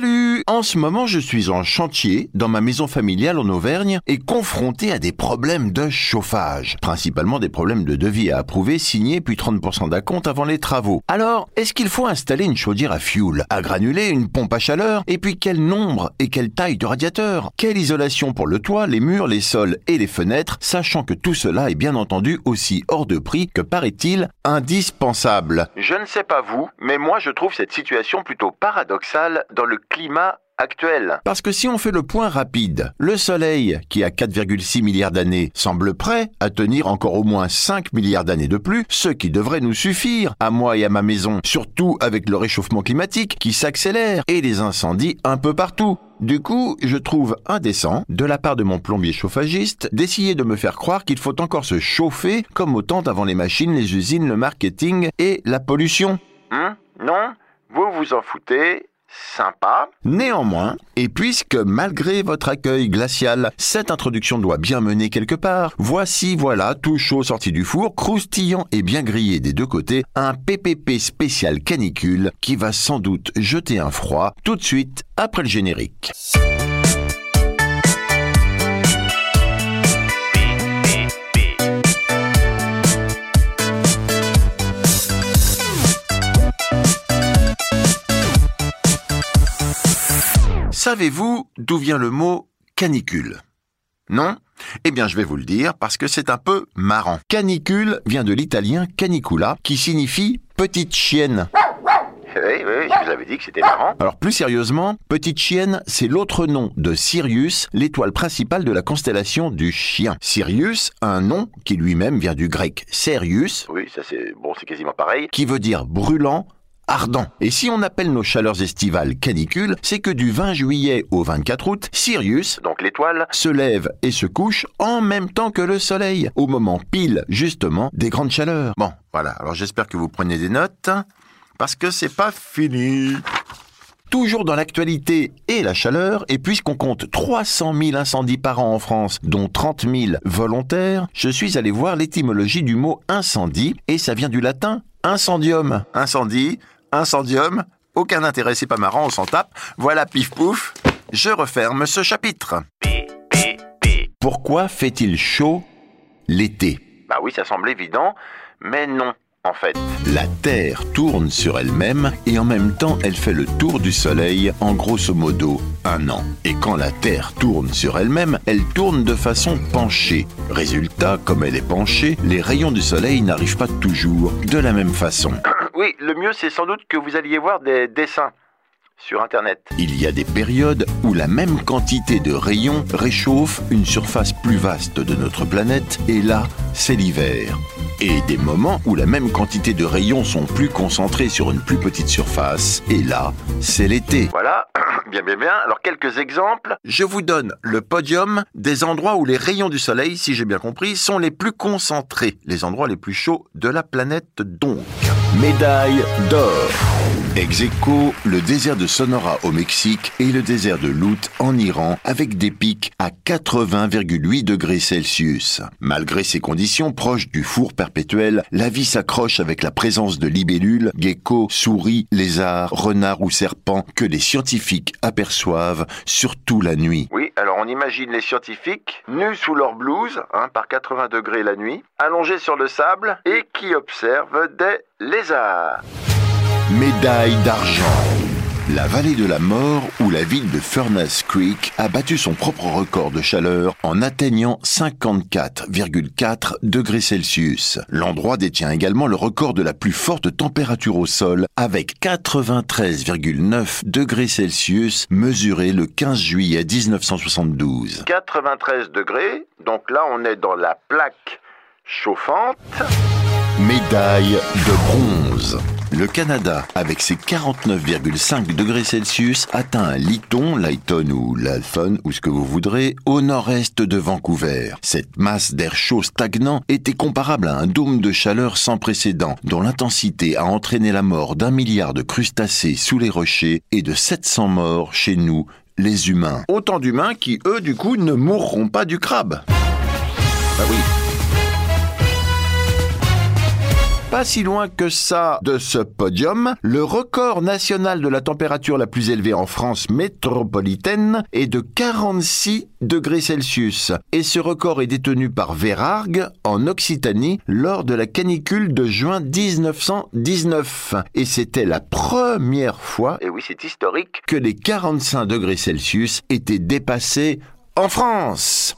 Salut En ce moment, je suis en chantier dans ma maison familiale en Auvergne et confronté à des problèmes de chauffage. Principalement des problèmes de devis à approuver, signer puis 30% d'acompte avant les travaux. Alors, est-ce qu'il faut installer une chaudière à fioul, à granulés, une pompe à chaleur? Et puis quel nombre et quelle taille de radiateur? Quelle isolation pour le toit, les murs, les sols et les fenêtres, sachant que tout cela est bien entendu aussi hors de prix que paraît-il indispensable? Je ne sais pas vous, mais moi je trouve cette situation plutôt paradoxale dans le climat actuel. Parce que si on fait le point rapide, le Soleil, qui a 4,6 milliards d'années, semble prêt à tenir encore au moins 5 milliards d'années de plus, ce qui devrait nous suffire, à moi et à ma maison, surtout avec le réchauffement climatique qui s'accélère et les incendies un peu partout. Du coup, je trouve indécent, de la part de mon plombier chauffagiste, d'essayer de me faire croire qu'il faut encore se chauffer comme au temps avant les machines, les usines, le marketing et la pollution. Hein? Non? Vous vous en foutez Sympa. Néanmoins, et puisque malgré votre accueil glacial, cette introduction doit bien mener quelque part, voici voilà, tout chaud sorti du four, croustillant et bien grillé des deux côtés, un PPP spécial canicule qui va sans doute jeter un froid tout de suite après le générique. Savez-vous d'où vient le mot canicule? Non? Eh bien, je vais vous le dire parce que c'est un peu marrant. Canicule vient de l'italien canicula qui signifie petite chienne. Oui, oui, je vous avais dit que c'était marrant. Alors plus sérieusement, Petite Chienne, c'est l'autre nom de Sirius, l'étoile principale de la constellation du chien. Sirius, un nom qui lui-même vient du grec Serius. Oui, ça c'est bon, c'est quasiment pareil. Qui veut dire brûlant, ardent. Et si on appelle nos chaleurs estivales canicules, c'est que du 20 juillet au 24 août, Sirius, donc l'étoile, se lève et se couche en même temps que le soleil, au moment pile, justement, des grandes chaleurs. Bon, voilà, alors j'espère que vous prenez des notes, parce que c'est pas fini. Toujours dans l'actualité et la chaleur, et puisqu'on compte 300 000 incendies par an en France, dont 30 000 volontaires, je suis allé voir l'étymologie du mot incendie, et ça vient du latin incendium. Incendie, incendium, aucun intérêt, c'est pas marrant, on s'en tape. Voilà, pif pouf, je referme ce chapitre. Pourquoi fait-il chaud l'été? Bah oui, ça semble évident, mais non. En fait, la Terre tourne sur elle-même et en même temps elle fait le tour du Soleil en grosso modo un an. Et quand la Terre tourne sur elle-même, elle tourne de façon penchée. Résultat, comme elle est penchée, les rayons du Soleil n'arrivent pas toujours de la même façon. Oui, le mieux c'est sans doute que vous alliez voir des dessins sur Internet. Il y a des périodes où la même quantité de rayons réchauffe une surface plus vaste de notre planète, et là, c'est l'hiver. Et des moments où la même quantité de rayons sont plus concentrés sur une plus petite surface, et là, c'est l'été. Voilà, bien bien bien. Alors quelques exemples. Je vous donne le podium des endroits où les rayons du soleil, si j'ai bien compris, sont les plus concentrés, les endroits les plus chauds de la planète donc. Médaille d'or. Ex le désert de Sonora au Mexique et le désert de Lout en Iran avec des pics à 80,8 degrés Celsius. Malgré ces conditions proches du four perpétuel, la vie s'accroche avec la présence de libellules, geckos, souris, lézards, renards ou serpents que les scientifiques aperçoivent surtout la nuit. Oui, alors on imagine les scientifiques nus sous leur blouse, hein, par 80 degrés la nuit, allongés sur le sable et qui observent des lézards. Médaille d'argent. La vallée de la mort où la ville de Furnace Creek a battu son propre record de chaleur en atteignant 54,4 degrés Celsius. L'endroit détient également le record de la plus forte température au sol avec 93,9 degrés Celsius mesuré le 15 juillet 1972. 93 degrés, donc là on est dans la plaque chauffante. Médaille de bronze. Le Canada, avec ses 49,5 degrés Celsius, atteint un Liton, Lighton ou l'Alphon, ou ce que vous voudrez, au nord-est de Vancouver. Cette masse d'air chaud stagnant était comparable à un dôme de chaleur sans précédent, dont l'intensité a entraîné la mort d'un milliard de crustacés sous les rochers et de 700 morts chez nous, les humains. Autant d'humains qui, eux, du coup, ne mourront pas du crabe. Bah oui. Pas si loin que ça de ce podium, le record national de la température la plus élevée en France métropolitaine est de 46 degrés Celsius. Et ce record est détenu par Vérargues en Occitanie lors de la canicule de juin 1919. Et c'était la première fois, et oui c'est historique, que les 45 degrés Celsius étaient dépassés en France.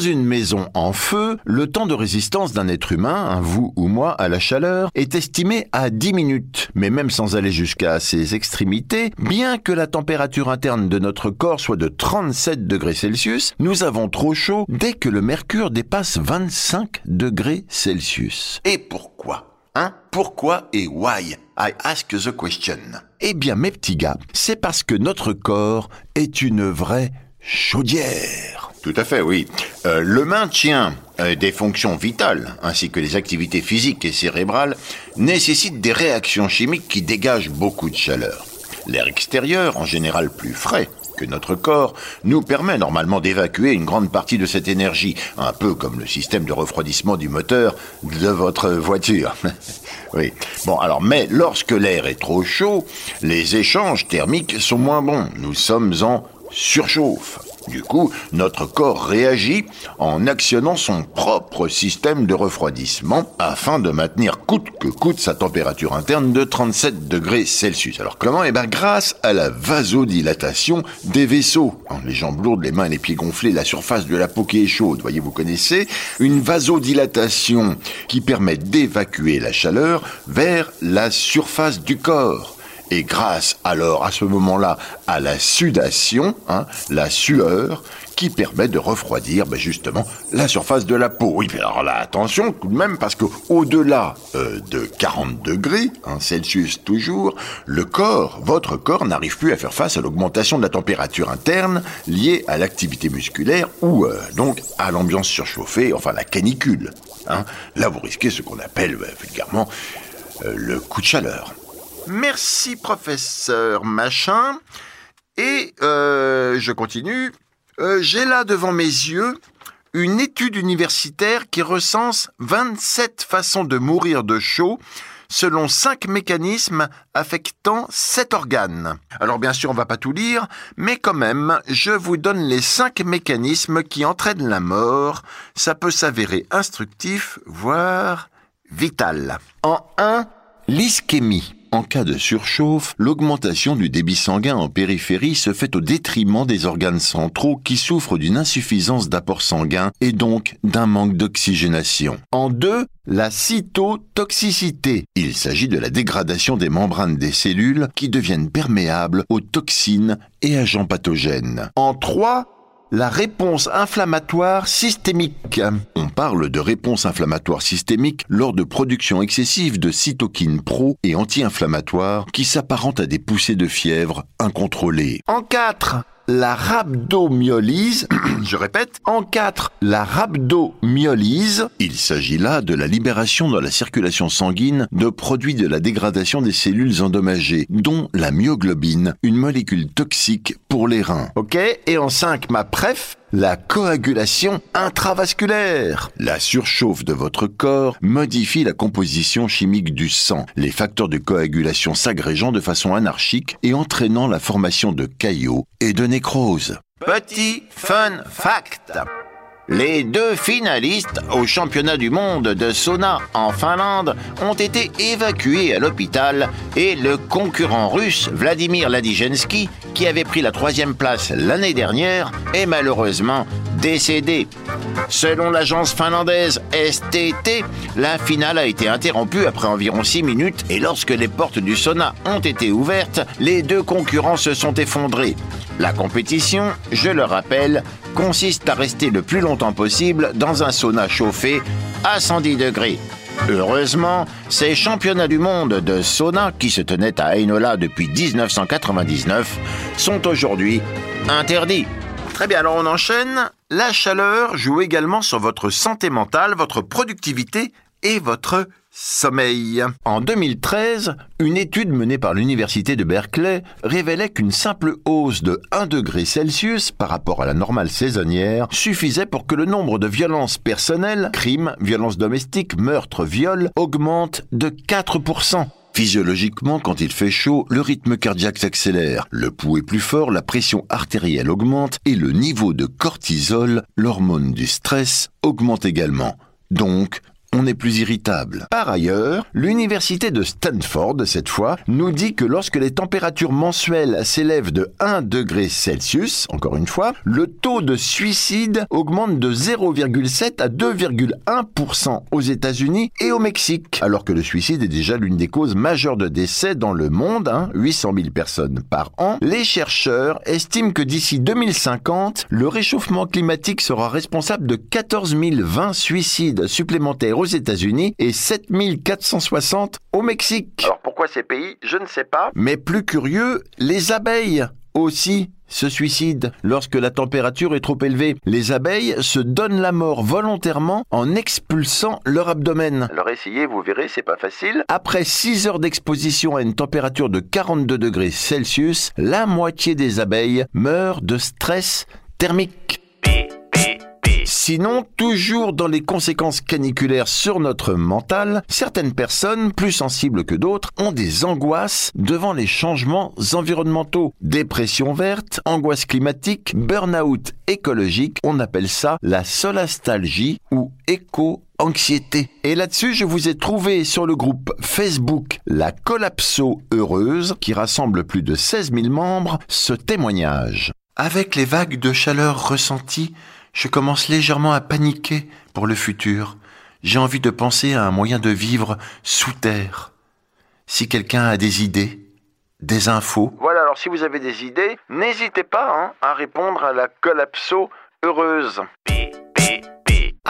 Une maison en feu, le temps de résistance d'un être humain, vous ou moi, à la chaleur, est estimé à 10 minutes. Mais même sans aller jusqu'à ses extrémités, bien que la température interne de notre corps soit de 37 degrés Celsius, nous avons trop chaud dès que le mercure dépasse 25 degrés Celsius. Et pourquoi? Hein? Pourquoi et why? I ask the question. Eh bien, mes petits gars, c'est parce que notre corps est une vraie chaudière. Tout à fait, oui. Euh, le maintien euh, des fonctions vitales, ainsi que les activités physiques et cérébrales, nécessitent des réactions chimiques qui dégagent beaucoup de chaleur. L'air extérieur, en général plus frais que notre corps, nous permet normalement d'évacuer une grande partie de cette énergie, un peu comme le système de refroidissement du moteur de votre voiture. oui. Bon, alors, mais lorsque l'air est trop chaud, les échanges thermiques sont moins bons. Nous sommes en surchauffe. Du coup, notre corps réagit en actionnant son propre système de refroidissement afin de maintenir coûte que coûte sa température interne de 37 degrés Celsius. Alors comment? Eh bien grâce à la vasodilatation des vaisseaux. Les jambes lourdes, les mains et les pieds gonflés, la surface de la peau qui est chaude, voyez, vous connaissez. Une vasodilatation qui permet d'évacuer la chaleur vers la surface du corps. Et grâce alors à ce moment-là à la sudation, hein, la sueur, qui permet de refroidir ben, justement la surface de la peau. Oui, alors là, attention tout de même, parce que au-delà euh, de 40 degrés, hein, Celsius toujours, le corps, votre corps n'arrive plus à faire face à l'augmentation de la température interne liée à l'activité musculaire ou euh, donc à l'ambiance surchauffée, enfin la canicule. Hein. Là, vous risquez ce qu'on appelle euh, vulgairement le coup de chaleur. Merci professeur machin. Et euh, je continue. Euh, j'ai là devant mes yeux une étude universitaire qui recense 27 façons de mourir de chaud selon cinq mécanismes affectant sept organes. Alors bien sûr, on va pas tout lire, mais quand même, je vous donne les cinq mécanismes qui entraînent la mort. Ça peut s'avérer instructif, voire vital. En 1, l'ischémie. En cas de surchauffe, l'augmentation du débit sanguin en périphérie se fait au détriment des organes centraux qui souffrent d'une insuffisance d'apport sanguin et donc d'un manque d'oxygénation. En deux, la cytotoxicité. Il s'agit de la dégradation des membranes des cellules qui deviennent perméables aux toxines et agents pathogènes. En trois, la réponse inflammatoire systémique. On parle de réponse inflammatoire systémique lors de production excessive de cytokines pro et anti-inflammatoires qui s'apparentent à des poussées de fièvre incontrôlées. En 4, la rhabdomyolyse, je répète, en 4, la rhabdomyolyse, il s'agit là de la libération dans la circulation sanguine de produits de la dégradation des cellules endommagées, dont la myoglobine, une molécule toxique pour les reins. Ok Et en 5, ma préf, la coagulation intravasculaire. La surchauffe de votre corps modifie la composition chimique du sang, les facteurs de coagulation s'agrégeant de façon anarchique et entraînant la formation de caillots et de nécrose. Petit fun fact. Les deux finalistes au championnat du monde de sauna en Finlande ont été évacués à l'hôpital et le concurrent russe Vladimir Ladijensky, qui avait pris la troisième place l'année dernière, est malheureusement décédé. Selon l'agence finlandaise STT, la finale a été interrompue après environ 6 minutes et lorsque les portes du sauna ont été ouvertes, les deux concurrents se sont effondrés. La compétition, je le rappelle, consiste à rester le plus longtemps possible dans un sauna chauffé à 110 degrés. Heureusement, ces championnats du monde de sauna qui se tenaient à Heinola depuis 1999 sont aujourd'hui interdits. Très bien, alors on enchaîne. La chaleur joue également sur votre santé mentale, votre productivité et votre Sommeil. En 2013, une étude menée par l'université de Berkeley révélait qu'une simple hausse de 1 degré Celsius par rapport à la normale saisonnière suffisait pour que le nombre de violences personnelles, crimes, violences domestiques, meurtres, viols, augmente de 4%. Physiologiquement, quand il fait chaud, le rythme cardiaque s'accélère, le pouls est plus fort, la pression artérielle augmente et le niveau de cortisol, l'hormone du stress, augmente également. Donc, on est plus irritable. Par ailleurs, l'université de Stanford, cette fois, nous dit que lorsque les températures mensuelles s'élèvent de 1 degré Celsius, encore une fois, le taux de suicide augmente de 0,7 à 2,1% aux États-Unis et au Mexique, alors que le suicide est déjà l'une des causes majeures de décès dans le monde, 800 hein, 000 personnes par an. Les chercheurs estiment que d'ici 2050, le réchauffement climatique sera responsable de 14 020 suicides supplémentaires aux États-Unis et 7460 au Mexique. Alors pourquoi ces pays Je ne sais pas. Mais plus curieux, les abeilles aussi se suicident lorsque la température est trop élevée. Les abeilles se donnent la mort volontairement en expulsant leur abdomen. Alors essayez, vous verrez, c'est pas facile. Après 6 heures d'exposition à une température de 42 degrés Celsius, la moitié des abeilles meurent de stress thermique. Sinon, toujours dans les conséquences caniculaires sur notre mental, certaines personnes, plus sensibles que d'autres, ont des angoisses devant les changements environnementaux. Dépression verte, angoisse climatique, burn-out écologique, on appelle ça la solastalgie ou éco-anxiété. Et là-dessus, je vous ai trouvé sur le groupe Facebook La Collapso Heureuse, qui rassemble plus de 16 000 membres, ce témoignage. Avec les vagues de chaleur ressenties, je commence légèrement à paniquer pour le futur. J'ai envie de penser à un moyen de vivre sous terre. Si quelqu'un a des idées, des infos. Voilà, alors si vous avez des idées, n'hésitez pas hein, à répondre à la collapso heureuse.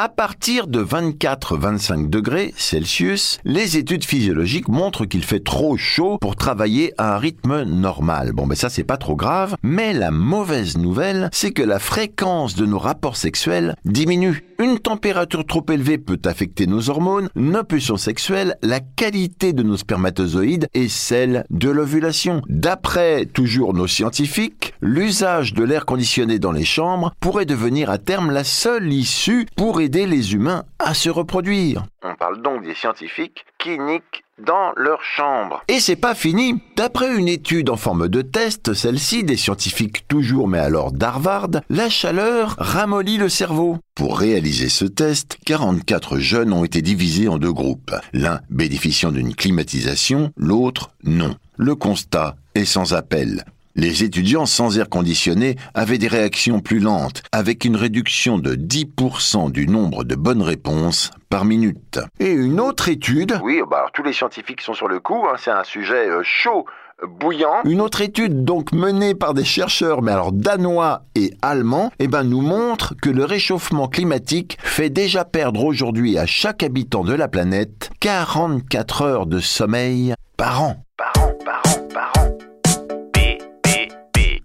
À partir de 24-25 degrés Celsius, les études physiologiques montrent qu'il fait trop chaud pour travailler à un rythme normal. Bon, ben ça c'est pas trop grave, mais la mauvaise nouvelle, c'est que la fréquence de nos rapports sexuels diminue. Une température trop élevée peut affecter nos hormones, nos pulsions sexuelles, la qualité de nos spermatozoïdes et celle de l'ovulation. D'après toujours nos scientifiques, l'usage de l'air conditionné dans les chambres pourrait devenir à terme la seule issue pour aider les humains à se reproduire. On parle donc des scientifiques qui niquent dans leur chambre. Et c'est pas fini. D'après une étude en forme de test, celle-ci des scientifiques toujours mais alors d'Harvard, la chaleur ramollit le cerveau. Pour réaliser ce test, 44 jeunes ont été divisés en deux groupes, l'un bénéficiant d'une climatisation, l'autre non. Le constat est sans appel. Les étudiants sans air conditionné avaient des réactions plus lentes, avec une réduction de 10% du nombre de bonnes réponses par minute. Et une autre étude... Oui, bah tous les scientifiques sont sur le coup, hein, c'est un sujet euh, chaud, bouillant. Une autre étude donc menée par des chercheurs, mais alors danois et allemands, eh ben, nous montre que le réchauffement climatique fait déjà perdre aujourd'hui à chaque habitant de la planète 44 heures de sommeil par an. Par an, par an, par an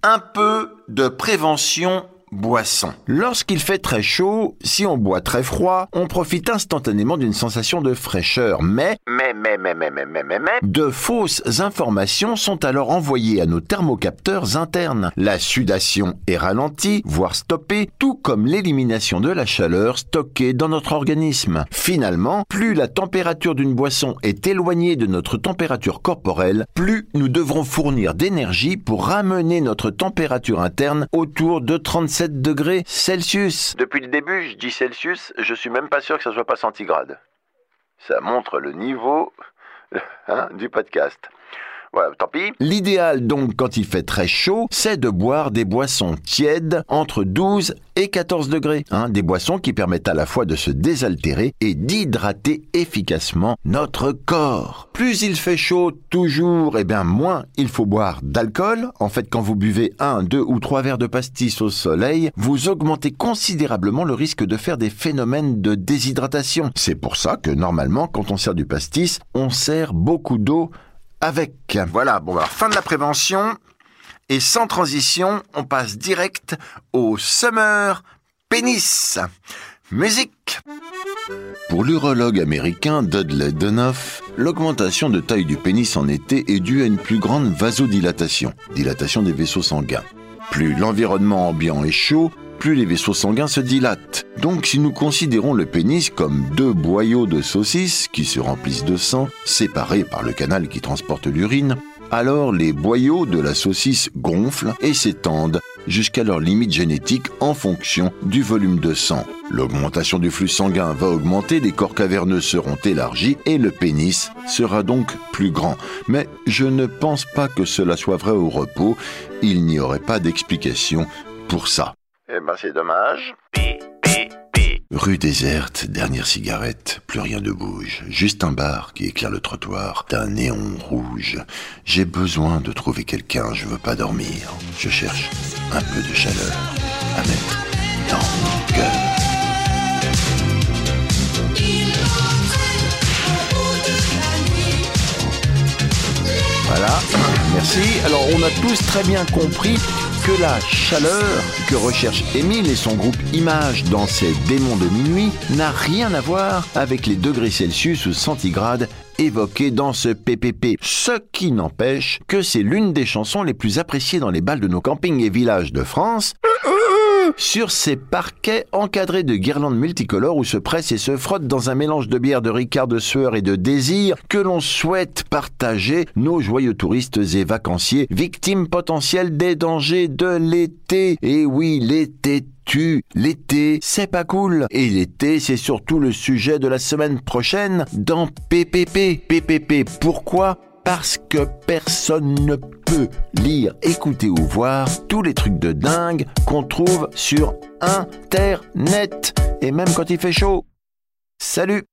un peu de prévention Lorsqu'il fait très chaud, si on boit très froid, on profite instantanément d'une sensation de fraîcheur, mais, mais, mais, mais, mais, mais, mais, mais, mais, de fausses informations sont alors envoyées à nos thermocapteurs internes. La sudation est ralentie, voire stoppée, tout comme l'élimination de la chaleur stockée dans notre organisme. Finalement, plus la température d'une boisson est éloignée de notre température corporelle, plus nous devrons fournir d'énergie pour ramener notre température interne autour de 37 degrés Celsius. Depuis le début, je dis Celsius, je suis même pas sûr que ça soit pas centigrade. Ça montre le niveau hein, du podcast. L'idéal donc quand il fait très chaud, c'est de boire des boissons tièdes entre 12 et 14 degrés. Hein, des boissons qui permettent à la fois de se désaltérer et d'hydrater efficacement notre corps. Plus il fait chaud toujours, et eh bien moins il faut boire d'alcool. En fait, quand vous buvez un, deux ou trois verres de pastis au soleil, vous augmentez considérablement le risque de faire des phénomènes de déshydratation. C'est pour ça que normalement, quand on sert du pastis, on sert beaucoup d'eau avec. Voilà, bon, alors fin de la prévention. Et sans transition, on passe direct au Summer Pénis. Musique. Pour l'urologue américain Dudley Donoff, l'augmentation de taille du pénis en été est due à une plus grande vasodilatation, dilatation des vaisseaux sanguins. Plus l'environnement ambiant est chaud, plus les vaisseaux sanguins se dilatent. Donc si nous considérons le pénis comme deux boyaux de saucisses qui se remplissent de sang, séparés par le canal qui transporte l'urine, alors les boyaux de la saucisse gonflent et s'étendent jusqu'à leur limite génétique en fonction du volume de sang. L'augmentation du flux sanguin va augmenter, les corps caverneux seront élargis et le pénis sera donc plus grand. Mais je ne pense pas que cela soit vrai au repos, il n'y aurait pas d'explication pour ça. Eh ben c'est dommage. Rue déserte, dernière cigarette, plus rien ne bouge. Juste un bar qui éclaire le trottoir d'un néon rouge. J'ai besoin de trouver quelqu'un, je veux pas dormir. Je cherche un peu de chaleur à mettre dans mon cœur. Voilà, merci. Alors on a tous très bien compris que la chaleur que recherche Émile et son groupe Image dans ses démons de minuit n'a rien à voir avec les degrés Celsius ou centigrades évoqués dans ce PPP. Ce qui n'empêche que c'est l'une des chansons les plus appréciées dans les balles de nos campings et villages de France sur ces parquets encadrés de guirlandes multicolores où se pressent et se frottent dans un mélange de bière, de ricard, de sueur et de désir que l'on souhaite partager nos joyeux touristes et vacanciers, victimes potentielles des dangers de l'été. Et oui, l'été. L'été, c'est pas cool. Et l'été, c'est surtout le sujet de la semaine prochaine dans PPP. PPP, pourquoi? Parce que personne ne peut lire, écouter ou voir tous les trucs de dingue qu'on trouve sur Internet, et même quand il fait chaud. Salut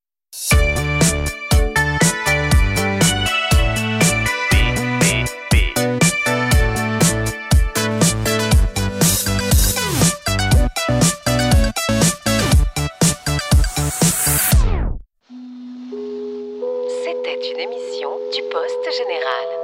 C'était